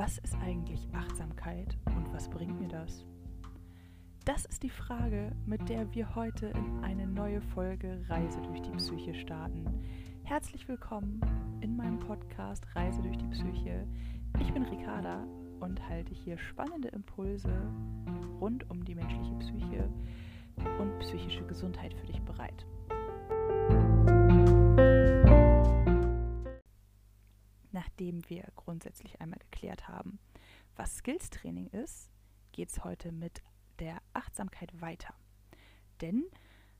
Was ist eigentlich Achtsamkeit und was bringt mir das? Das ist die Frage, mit der wir heute in eine neue Folge Reise durch die Psyche starten. Herzlich willkommen in meinem Podcast Reise durch die Psyche. Ich bin Ricarda und halte hier spannende Impulse rund um die menschliche Psyche und psychische Gesundheit für dich bereit. Nachdem wir grundsätzlich einmal geklärt haben, was Skills-Training ist, geht es heute mit der Achtsamkeit weiter. Denn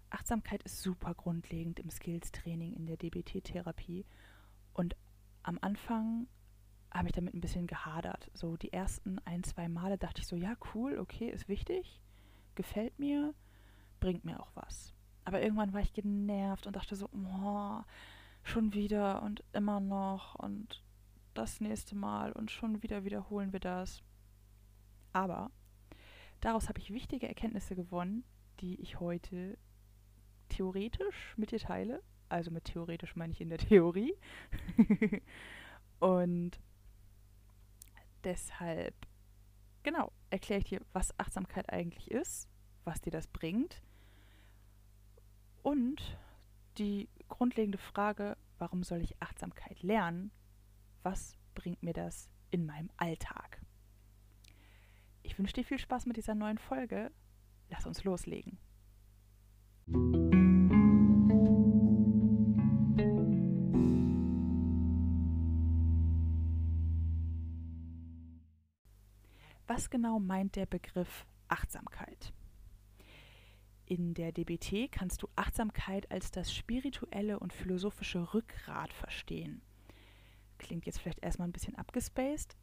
Achtsamkeit ist super grundlegend im Skills-Training in der DBT-Therapie. Und am Anfang habe ich damit ein bisschen gehadert. So die ersten ein, zwei Male dachte ich so, ja, cool, okay, ist wichtig, gefällt mir, bringt mir auch was. Aber irgendwann war ich genervt und dachte so, oh, schon wieder und immer noch und das nächste Mal und schon wieder wiederholen wir das. Aber daraus habe ich wichtige Erkenntnisse gewonnen, die ich heute theoretisch mit dir teile. Also mit theoretisch meine ich in der Theorie. und deshalb, genau, erkläre ich dir, was Achtsamkeit eigentlich ist, was dir das bringt und die grundlegende Frage, warum soll ich Achtsamkeit lernen? Was bringt mir das in meinem Alltag? Ich wünsche dir viel Spaß mit dieser neuen Folge. Lass uns loslegen. Was genau meint der Begriff Achtsamkeit? In der DBT kannst du Achtsamkeit als das spirituelle und philosophische Rückgrat verstehen. Klingt jetzt vielleicht erstmal ein bisschen abgespaced,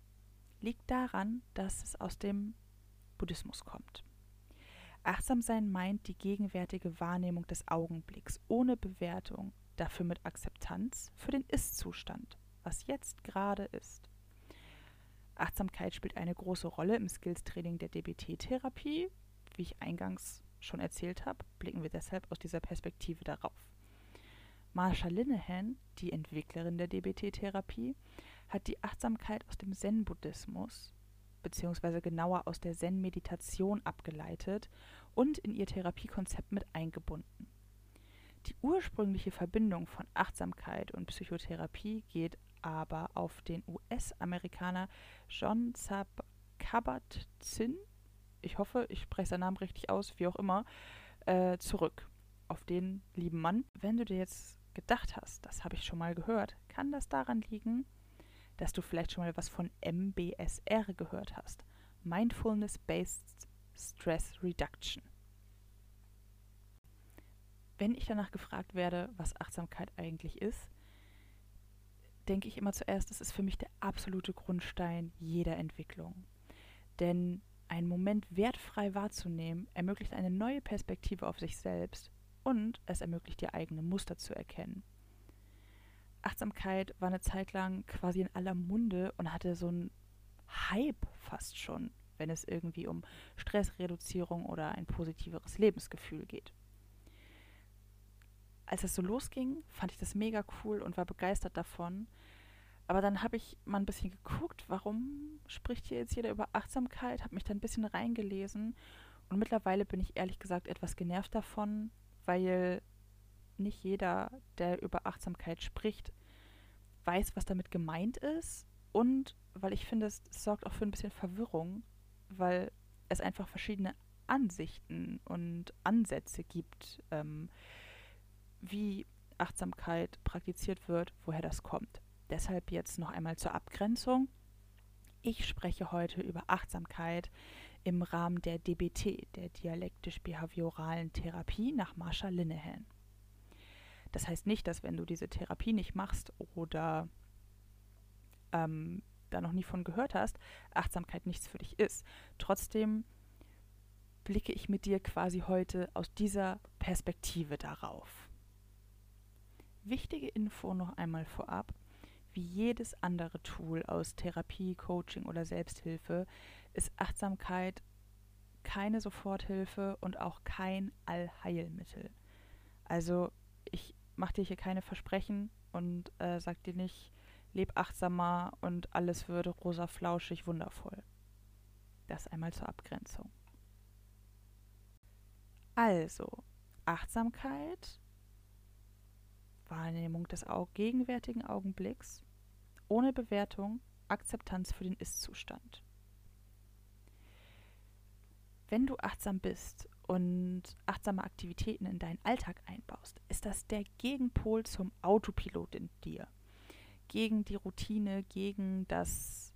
liegt daran, dass es aus dem Buddhismus kommt. Achtsamsein meint die gegenwärtige Wahrnehmung des Augenblicks ohne Bewertung, dafür mit Akzeptanz für den Ist-Zustand, was jetzt gerade ist. Achtsamkeit spielt eine große Rolle im Skills-Training der DBT-Therapie, wie ich eingangs schon erzählt habe, blicken wir deshalb aus dieser Perspektive darauf. Marsha Linehan, die Entwicklerin der DBT-Therapie, hat die Achtsamkeit aus dem Zen-Buddhismus beziehungsweise genauer aus der Zen-Meditation abgeleitet und in ihr Therapiekonzept mit eingebunden. Die ursprüngliche Verbindung von Achtsamkeit und Psychotherapie geht aber auf den US-Amerikaner John Kabat-Zinn ich hoffe, ich spreche seinen Namen richtig aus, wie auch immer, äh, zurück auf den lieben Mann. Wenn du dir jetzt gedacht hast, das habe ich schon mal gehört, kann das daran liegen, dass du vielleicht schon mal was von MBSR gehört hast. Mindfulness-Based Stress Reduction. Wenn ich danach gefragt werde, was Achtsamkeit eigentlich ist, denke ich immer zuerst, es ist für mich der absolute Grundstein jeder Entwicklung. Denn einen Moment wertfrei wahrzunehmen, ermöglicht eine neue Perspektive auf sich selbst und es ermöglicht dir eigene Muster zu erkennen. Achtsamkeit war eine Zeit lang quasi in aller Munde und hatte so einen Hype fast schon, wenn es irgendwie um Stressreduzierung oder ein positiveres Lebensgefühl geht. Als es so losging, fand ich das mega cool und war begeistert davon, aber dann habe ich mal ein bisschen geguckt, warum spricht hier jetzt jeder über Achtsamkeit, habe mich da ein bisschen reingelesen und mittlerweile bin ich ehrlich gesagt etwas genervt davon, weil nicht jeder, der über Achtsamkeit spricht, weiß, was damit gemeint ist und weil ich finde, es, sorgt auch für ein bisschen Verwirrung, weil es einfach verschiedene Ansichten und Ansätze gibt, ähm, wie Achtsamkeit praktiziert wird, woher das kommt. Deshalb jetzt noch einmal zur Abgrenzung. Ich spreche heute über Achtsamkeit im Rahmen der DBT, der dialektisch-behavioralen Therapie nach Marsha Linehan. Das heißt nicht, dass wenn du diese Therapie nicht machst oder ähm, da noch nie von gehört hast, Achtsamkeit nichts für dich ist. Trotzdem blicke ich mit dir quasi heute aus dieser Perspektive darauf. Wichtige Info noch einmal vorab wie jedes andere Tool aus Therapie, Coaching oder Selbsthilfe ist Achtsamkeit keine Soforthilfe und auch kein Allheilmittel. Also ich mache dir hier keine Versprechen und äh, sag dir nicht, leb achtsamer und alles würde rosa flauschig wundervoll. Das einmal zur Abgrenzung. Also, Achtsamkeit, Wahrnehmung des gegenwärtigen Augenblicks, ohne Bewertung, Akzeptanz für den Ist-Zustand. Wenn du achtsam bist und achtsame Aktivitäten in deinen Alltag einbaust, ist das der Gegenpol zum Autopilot in dir. Gegen die Routine, gegen das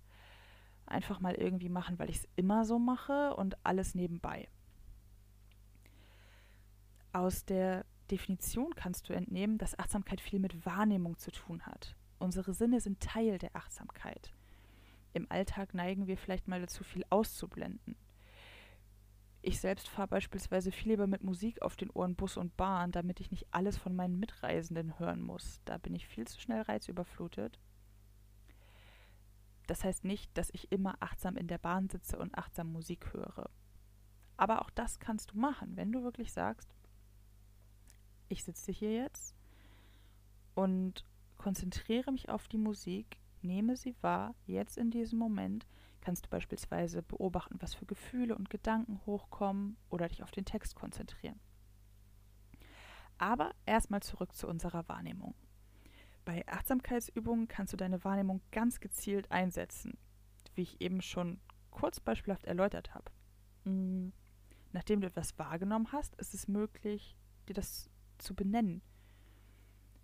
einfach mal irgendwie machen, weil ich es immer so mache und alles nebenbei. Aus der Definition kannst du entnehmen, dass Achtsamkeit viel mit Wahrnehmung zu tun hat. Unsere Sinne sind Teil der Achtsamkeit. Im Alltag neigen wir vielleicht mal dazu, viel auszublenden. Ich selbst fahre beispielsweise viel lieber mit Musik auf den Ohren Bus und Bahn, damit ich nicht alles von meinen Mitreisenden hören muss. Da bin ich viel zu schnell reizüberflutet. Das heißt nicht, dass ich immer achtsam in der Bahn sitze und achtsam Musik höre. Aber auch das kannst du machen, wenn du wirklich sagst, ich sitze hier jetzt und konzentriere mich auf die Musik, nehme sie wahr, jetzt in diesem Moment, kannst du beispielsweise beobachten, was für Gefühle und Gedanken hochkommen oder dich auf den Text konzentrieren. Aber erstmal zurück zu unserer Wahrnehmung. Bei Achtsamkeitsübungen kannst du deine Wahrnehmung ganz gezielt einsetzen, wie ich eben schon kurz beispielhaft erläutert habe. Hm, nachdem du etwas wahrgenommen hast, ist es möglich, dir das zu benennen.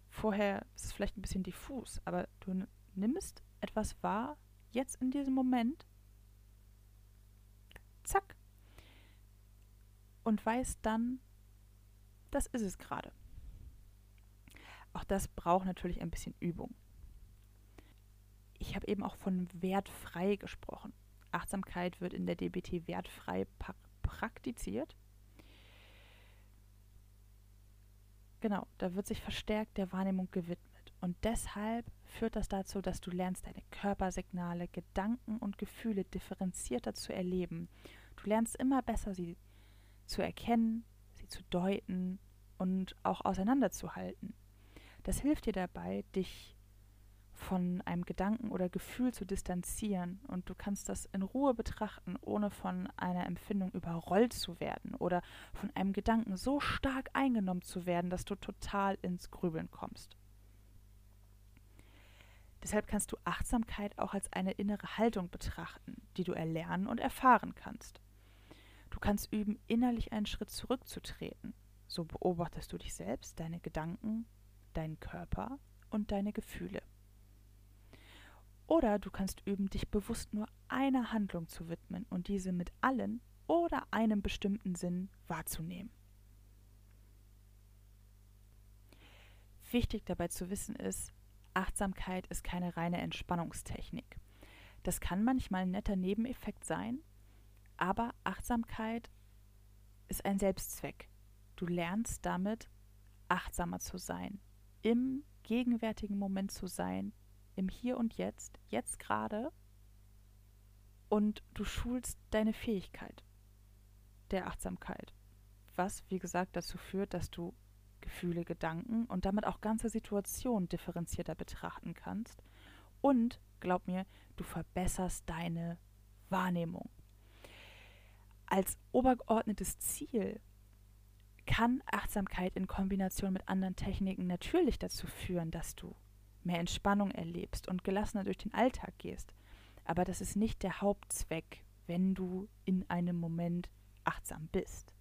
Vorher ist es vielleicht ein bisschen diffus, aber du nimmst etwas wahr, jetzt in diesem Moment, und weiß dann, das ist es gerade. Auch das braucht natürlich ein bisschen Übung. Ich habe eben auch von wertfrei gesprochen. Achtsamkeit wird in der DBT wertfrei praktiziert. Genau, da wird sich verstärkt der Wahrnehmung gewidmet. Und deshalb führt das dazu, dass du lernst, deine Körpersignale, Gedanken und Gefühle differenzierter zu erleben. Du lernst immer besser, sie zu erkennen, sie zu deuten und auch auseinanderzuhalten. Das hilft dir dabei, dich von einem Gedanken oder Gefühl zu distanzieren und du kannst das in Ruhe betrachten, ohne von einer Empfindung überrollt zu werden oder von einem Gedanken so stark eingenommen zu werden, dass du total ins Grübeln kommst. Deshalb kannst du Achtsamkeit auch als eine innere Haltung betrachten, die du erlernen und erfahren kannst. Du kannst üben, innerlich einen Schritt zurückzutreten. So beobachtest du dich selbst, deine Gedanken, deinen Körper und deine Gefühle. Oder du kannst üben, dich bewusst nur einer Handlung zu widmen und diese mit allen oder einem bestimmten Sinn wahrzunehmen. Wichtig dabei zu wissen ist, Achtsamkeit ist keine reine Entspannungstechnik. Das kann manchmal ein netter Nebeneffekt sein, aber Achtsamkeit ist ein Selbstzweck. Du lernst damit, achtsamer zu sein, im gegenwärtigen Moment zu sein, im Hier und Jetzt, jetzt gerade, und du schulst deine Fähigkeit der Achtsamkeit, was, wie gesagt, dazu führt, dass du Gefühle, Gedanken und damit auch ganze Situationen differenzierter betrachten kannst. Und, glaub mir, du verbesserst deine Wahrnehmung. Als obergeordnetes Ziel kann Achtsamkeit in Kombination mit anderen Techniken natürlich dazu führen, dass du mehr Entspannung erlebst und gelassener durch den Alltag gehst. Aber das ist nicht der Hauptzweck, wenn du in einem Moment achtsam bist.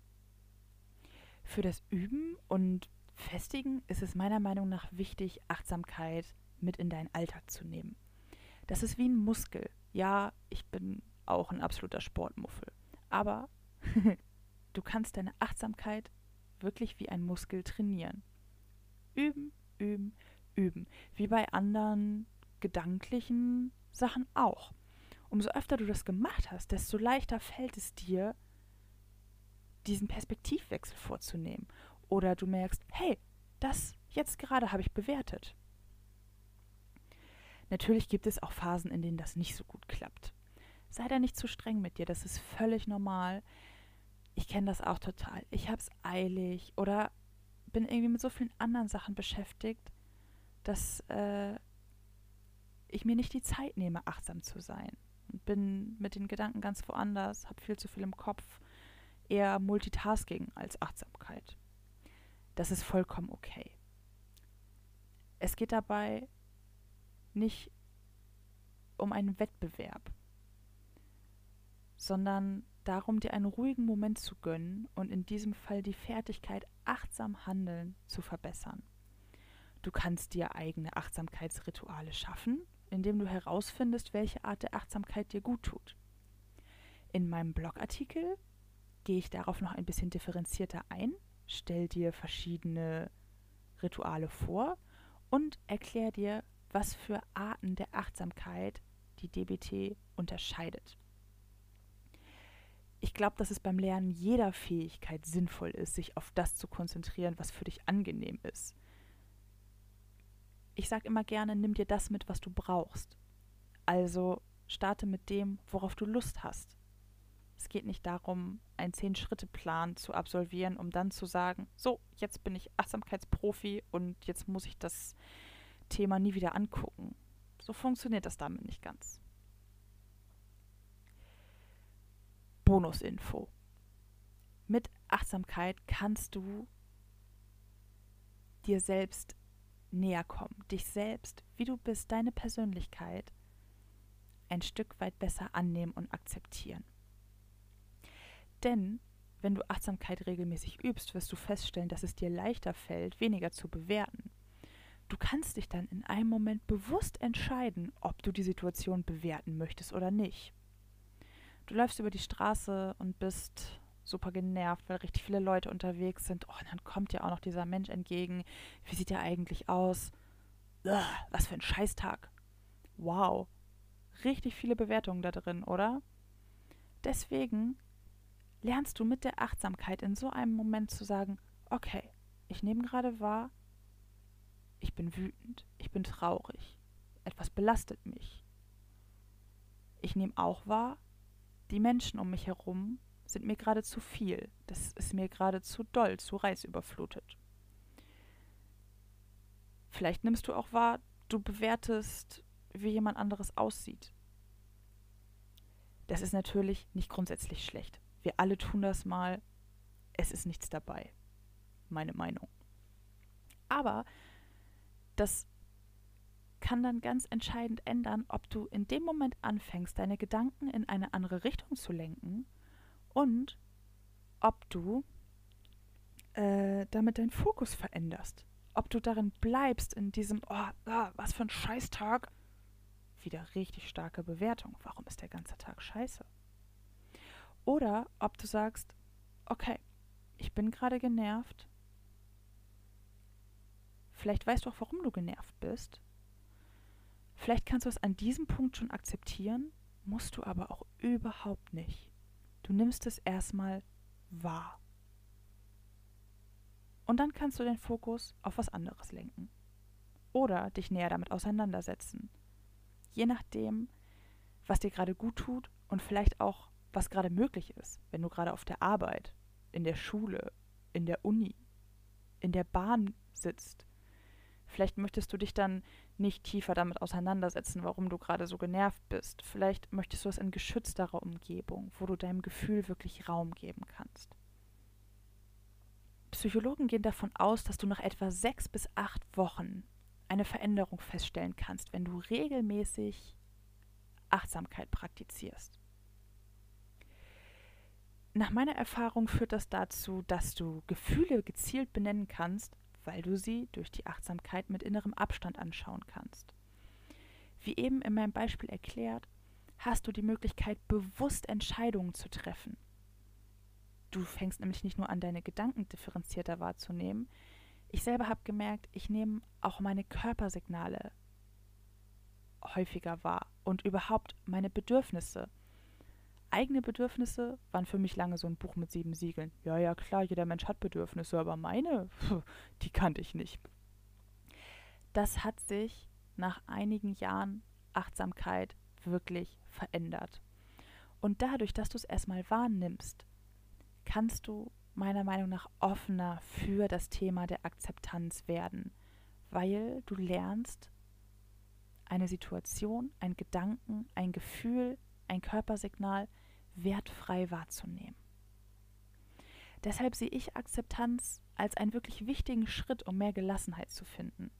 Für das Üben und Festigen ist es meiner Meinung nach wichtig, Achtsamkeit mit in deinen Alltag zu nehmen. Das ist wie ein Muskel. Ja, ich bin auch ein absoluter Sportmuffel. Aber du kannst deine Achtsamkeit wirklich wie ein Muskel trainieren. Üben, üben, üben. Wie bei anderen gedanklichen Sachen auch. Umso öfter du das gemacht hast, desto leichter fällt es dir, diesen Perspektivwechsel vorzunehmen. Oder du merkst, hey, das jetzt gerade habe ich bewertet. Natürlich gibt es auch Phasen, in denen das nicht so gut klappt. Sei da nicht zu streng mit dir, das ist völlig normal. Ich kenne das auch total. Ich habe es eilig oder bin irgendwie mit so vielen anderen Sachen beschäftigt, dass äh, ich mir nicht die Zeit nehme, achtsam zu sein. Und bin mit den Gedanken ganz woanders, habe viel zu viel im Kopf, eher Multitasking als Achtsamkeit. Das ist vollkommen okay. Es geht dabei nicht um einen Wettbewerb, sondern darum, dir einen ruhigen Moment zu gönnen und in diesem Fall die Fertigkeit, achtsam handeln zu verbessern. Du kannst dir eigene Achtsamkeitsrituale schaffen, indem du herausfindest, welche Art der Achtsamkeit dir gut tut. In meinem Blogartikel gehe ich darauf noch ein bisschen differenzierter ein, stell dir verschiedene Rituale vor und erkläre dir, was für Arten der Achtsamkeit die DBT unterscheidet. Ich glaube, dass es beim Lernen jeder Fähigkeit sinnvoll ist, sich auf das zu konzentrieren, was für dich angenehm ist. Ich sage immer gerne, nimm dir das mit, was du brauchst. Also starte mit dem, worauf du Lust hast. Es geht nicht darum, einen Zehn-Schritte-Plan zu absolvieren, um dann zu sagen, so, jetzt bin ich Achtsamkeitsprofi und jetzt muss ich das Thema nie wieder angucken. So funktioniert das damit nicht ganz. Bonusinfo. Mit Achtsamkeit kannst du dir selbst näher kommen, dich selbst, wie du bist, deine Persönlichkeit ein Stück weit besser annehmen und akzeptieren. Denn wenn du Achtsamkeit regelmäßig übst, wirst du feststellen, dass es dir leichter fällt, weniger zu bewerten. Du kannst dich dann in einem Moment bewusst entscheiden, ob du die Situation bewerten möchtest oder nicht. Du läufst über die Straße und bist super genervt, weil richtig viele Leute unterwegs sind. Oh, dann kommt dir auch noch dieser Mensch entgegen. Wie sieht er eigentlich aus? Ugh, was für ein Scheißtag. Wow. Richtig viele Bewertungen da drin, oder? Deswegen lernst du mit der Achtsamkeit in so einem Moment zu sagen, okay, ich nehme gerade wahr, ich bin wütend, ich bin traurig, etwas belastet mich. Ich nehme auch wahr, die Menschen um mich herum sind mir gerade zu viel, das ist mir gerade zu doll, zu reizüberflutet. Vielleicht nimmst du auch wahr, du bewertest, wie jemand anderes aussieht. Das ist natürlich nicht grundsätzlich schlecht. Wir alle tun das mal. Es ist nichts dabei. Meine Meinung. Aber das kann dann ganz entscheidend ändern, ob du in dem Moment anfängst, deine Gedanken in eine andere Richtung zu lenken und ob du äh, damit deinen Fokus veränderst. Ob du darin bleibst, in diesem, oh, ah, was für ein Scheißtag. Wieder richtig starke Bewertung. Warum ist der ganze Tag scheiße? Oder ob du sagst, okay, ich bin gerade genervt. Vielleicht weißt du auch, warum du genervt bist. Vielleicht kannst du es an diesem Punkt schon akzeptieren, musst du aber auch überhaupt nicht. Du nimmst es erstmal wahr. Und dann kannst du den Fokus auf was anderes lenken. Oder dich näher damit auseinandersetzen. Je nachdem, was dir gerade gut tut und vielleicht auch was gerade möglich ist, wenn du gerade auf der Arbeit, in der Schule, in der Uni, in der Bahn sitzt. Vielleicht möchtest du dich dann nicht tiefer damit auseinandersetzen, warum du gerade so genervt bist. Vielleicht möchtest du es in geschützterer Umgebung, wo du deinem Gefühl wirklich Raum geben kannst. Psychologen gehen davon aus, dass du nach etwa sechs bis acht Wochen eine Veränderung feststellen kannst, wenn du regelmäßig Achtsamkeit praktizierst. Nach meiner Erfahrung führt das dazu, dass du Gefühle gezielt benennen kannst, weil du sie durch die Achtsamkeit mit innerem Abstand anschauen kannst. Wie eben in meinem Beispiel erklärt, hast du die Möglichkeit, bewusst Entscheidungen zu treffen. Du fängst nämlich nicht nur an, deine Gedanken differenzierter wahrzunehmen. Ich selber habe gemerkt, ich nehme auch meine Körpersignale häufiger wahr und überhaupt meine Bedürfnisse eigene Bedürfnisse waren für mich lange so ein Buch mit sieben Siegeln. Ja, ja, klar, jeder Mensch hat Bedürfnisse, aber meine, die kannte ich nicht. Das hat sich nach einigen Jahren Achtsamkeit wirklich verändert. Und dadurch, dass du es erstmal wahrnimmst, kannst du meiner Meinung nach offener für das Thema der Akzeptanz werden, weil du lernst, eine Situation, ein Gedanken, ein Gefühl, ein Körpersignal wertfrei wahrzunehmen. Deshalb sehe ich Akzeptanz als einen wirklich wichtigen Schritt, um mehr Gelassenheit zu finden.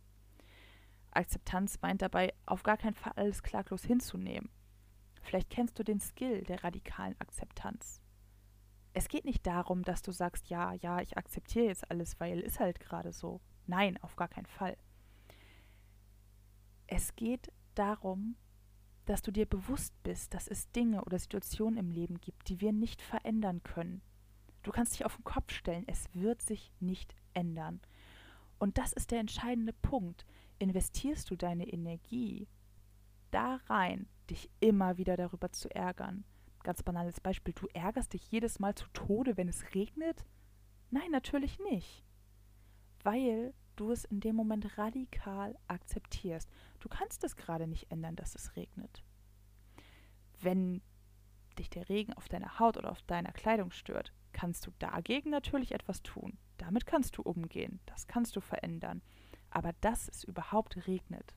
Akzeptanz meint dabei, auf gar keinen Fall alles klaglos hinzunehmen. Vielleicht kennst du den Skill der radikalen Akzeptanz. Es geht nicht darum, dass du sagst, ja, ja, ich akzeptiere jetzt alles, weil ist halt gerade so. Nein, auf gar keinen Fall. Es geht darum, dass du dir bewusst bist, dass es Dinge oder Situationen im Leben gibt, die wir nicht verändern können. Du kannst dich auf den Kopf stellen, es wird sich nicht ändern. Und das ist der entscheidende Punkt. Investierst du deine Energie da rein, dich immer wieder darüber zu ärgern? Ganz banales Beispiel, du ärgerst dich jedes Mal zu Tode, wenn es regnet? Nein, natürlich nicht. Weil du es in dem Moment radikal akzeptierst. Du kannst es gerade nicht ändern, dass es regnet. Wenn dich der Regen auf deiner Haut oder auf deiner Kleidung stört, kannst du dagegen natürlich etwas tun. Damit kannst du umgehen, das kannst du verändern. Aber dass es überhaupt regnet,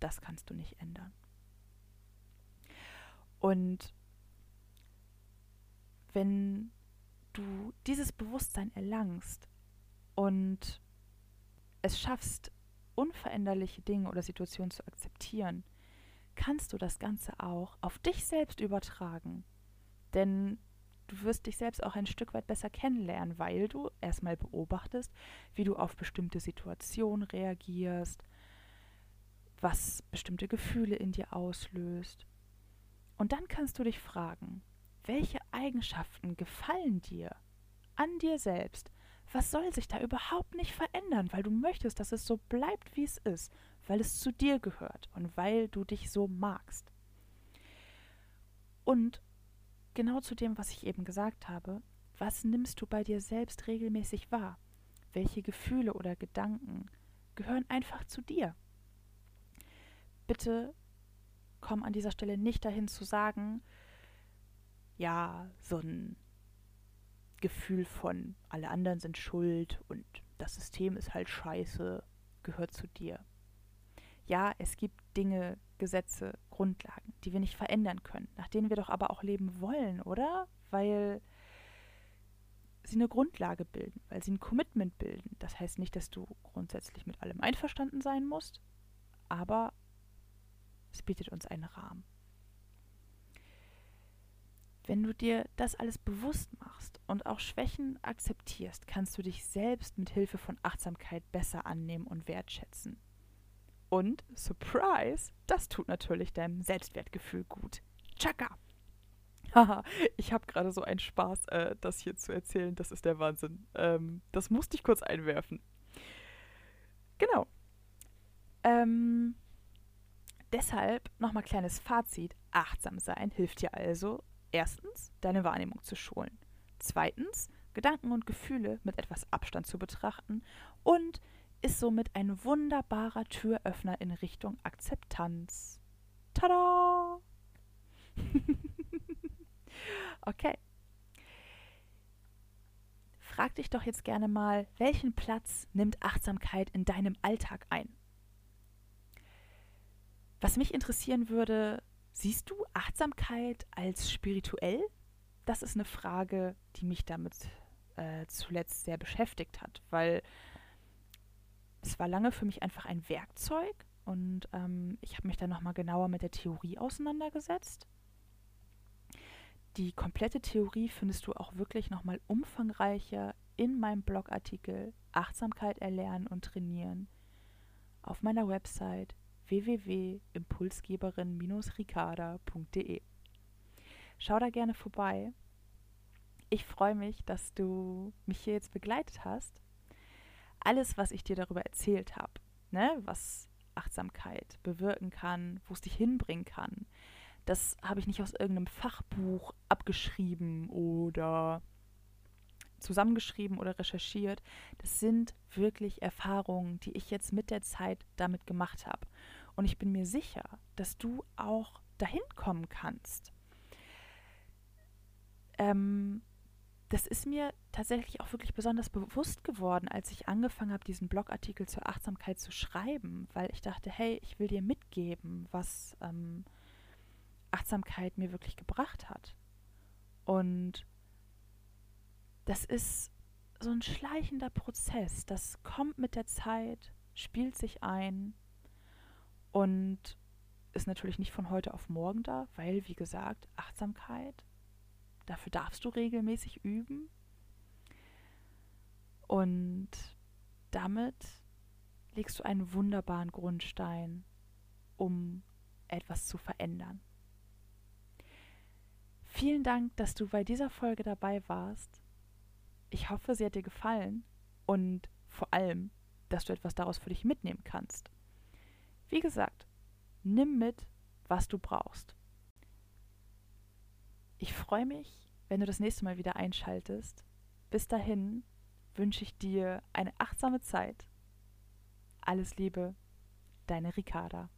das kannst du nicht ändern. Und wenn du dieses Bewusstsein erlangst und es schaffst, unveränderliche Dinge oder Situationen zu akzeptieren, kannst du das Ganze auch auf dich selbst übertragen. Denn du wirst dich selbst auch ein Stück weit besser kennenlernen, weil du erstmal beobachtest, wie du auf bestimmte Situationen reagierst, was bestimmte Gefühle in dir auslöst. Und dann kannst du dich fragen, welche Eigenschaften gefallen dir an dir selbst, was soll sich da überhaupt nicht verändern, weil du möchtest, dass es so bleibt, wie es ist, weil es zu dir gehört und weil du dich so magst. Und genau zu dem, was ich eben gesagt habe, was nimmst du bei dir selbst regelmäßig wahr? Welche Gefühle oder Gedanken gehören einfach zu dir? Bitte komm an dieser Stelle nicht dahin zu sagen, ja, so ein Gefühl von, alle anderen sind schuld und das System ist halt scheiße, gehört zu dir. Ja, es gibt Dinge, Gesetze, Grundlagen, die wir nicht verändern können, nach denen wir doch aber auch leben wollen, oder? Weil sie eine Grundlage bilden, weil sie ein Commitment bilden. Das heißt nicht, dass du grundsätzlich mit allem einverstanden sein musst, aber es bietet uns einen Rahmen. Wenn du dir das alles bewusst machst und auch Schwächen akzeptierst, kannst du dich selbst mit Hilfe von Achtsamkeit besser annehmen und wertschätzen. Und Surprise, das tut natürlich deinem Selbstwertgefühl gut. Chaka! Haha, ich habe gerade so einen Spaß, äh, das hier zu erzählen. Das ist der Wahnsinn. Ähm, das musste ich kurz einwerfen. Genau. Ähm, deshalb nochmal kleines Fazit. Achtsam sein hilft dir also, Erstens, deine Wahrnehmung zu schulen. Zweitens, Gedanken und Gefühle mit etwas Abstand zu betrachten. Und ist somit ein wunderbarer Türöffner in Richtung Akzeptanz. Tada! okay. Frag dich doch jetzt gerne mal, welchen Platz nimmt Achtsamkeit in deinem Alltag ein? Was mich interessieren würde, Siehst du Achtsamkeit als spirituell? Das ist eine Frage, die mich damit äh, zuletzt sehr beschäftigt hat, weil es war lange für mich einfach ein Werkzeug und ähm, ich habe mich dann nochmal genauer mit der Theorie auseinandergesetzt. Die komplette Theorie findest du auch wirklich nochmal umfangreicher in meinem Blogartikel Achtsamkeit erlernen und trainieren auf meiner Website www.impulsgeberin-ricarda.de. Schau da gerne vorbei. Ich freue mich, dass du mich hier jetzt begleitet hast. Alles, was ich dir darüber erzählt habe, ne, was Achtsamkeit bewirken kann, wo es dich hinbringen kann, das habe ich nicht aus irgendeinem Fachbuch abgeschrieben oder zusammengeschrieben oder recherchiert. Das sind wirklich Erfahrungen, die ich jetzt mit der Zeit damit gemacht habe. Und ich bin mir sicher, dass du auch dahin kommen kannst. Ähm, das ist mir tatsächlich auch wirklich besonders bewusst geworden, als ich angefangen habe, diesen Blogartikel zur Achtsamkeit zu schreiben, weil ich dachte, hey, ich will dir mitgeben, was ähm, Achtsamkeit mir wirklich gebracht hat. Und das ist so ein schleichender Prozess, das kommt mit der Zeit, spielt sich ein und ist natürlich nicht von heute auf morgen da, weil, wie gesagt, Achtsamkeit Dafür darfst du regelmäßig üben. Und damit legst du einen wunderbaren Grundstein, um etwas zu verändern. Vielen Dank, dass du bei dieser Folge dabei warst. Ich hoffe, sie hat dir gefallen und vor allem, dass du etwas daraus für dich mitnehmen kannst. Wie gesagt, nimm mit, was du brauchst. Ich freue mich, wenn du das nächste Mal wieder einschaltest. Bis dahin wünsche ich dir eine achtsame Zeit. Alles Liebe, deine Ricarda.